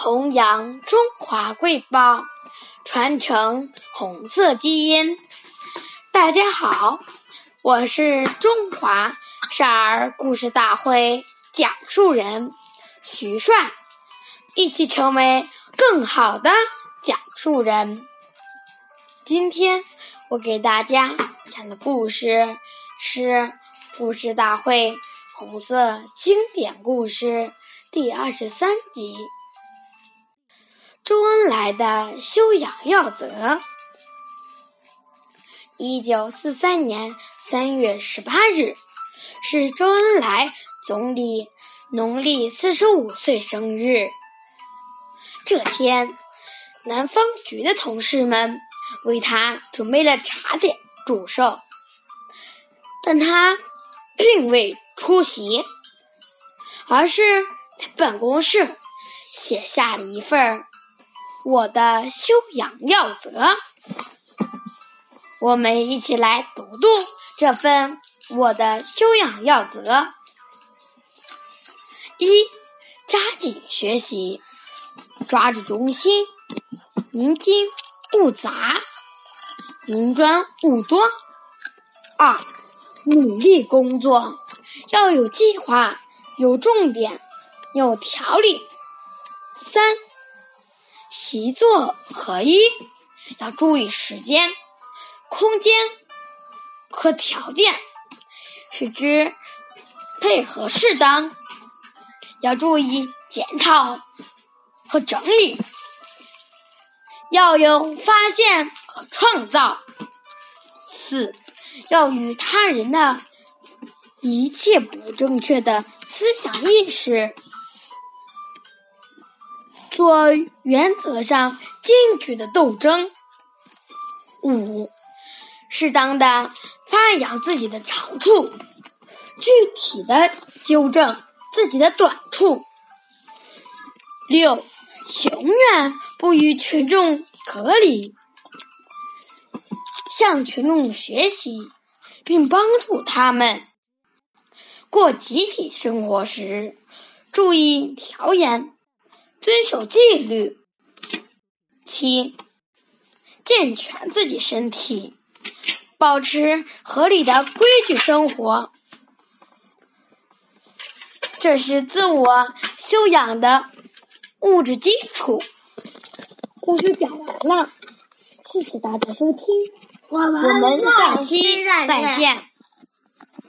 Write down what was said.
弘扬中华瑰宝。传承红色基因。大家好，我是中华少儿故事大会讲述人徐帅，一起成为更好的讲述人。今天我给大家讲的故事是《故事大会红色经典故事》第二十三集。周恩来的修养要则。一九四三年三月十八日是周恩来总理农历四十五岁生日。这天，南方局的同事们为他准备了茶点祝寿，但他并未出席，而是在办公室写下了一份我的修养要则，我们一起来读读这份我的修养要则：一、加紧学习，抓住中心，宁精勿杂，宁专勿多；二、努力工作，要有计划，有重点，有条理；三。习作合一，要注意时间、空间和条件，使之配合适当。要注意检讨和整理，要有发现和创造。四，要与他人的一切不正确的思想意识。做原则上坚决的斗争。五，适当的发扬自己的长处，具体的纠正自己的短处。六，永远不与群众隔离，向群众学习，并帮助他们过集体生活时，注意调研。遵守纪律，七，健全自己身体，保持合理的规矩生活，这是自我修养的物质基础。故事讲完了，谢谢大家收听，我们下期再见。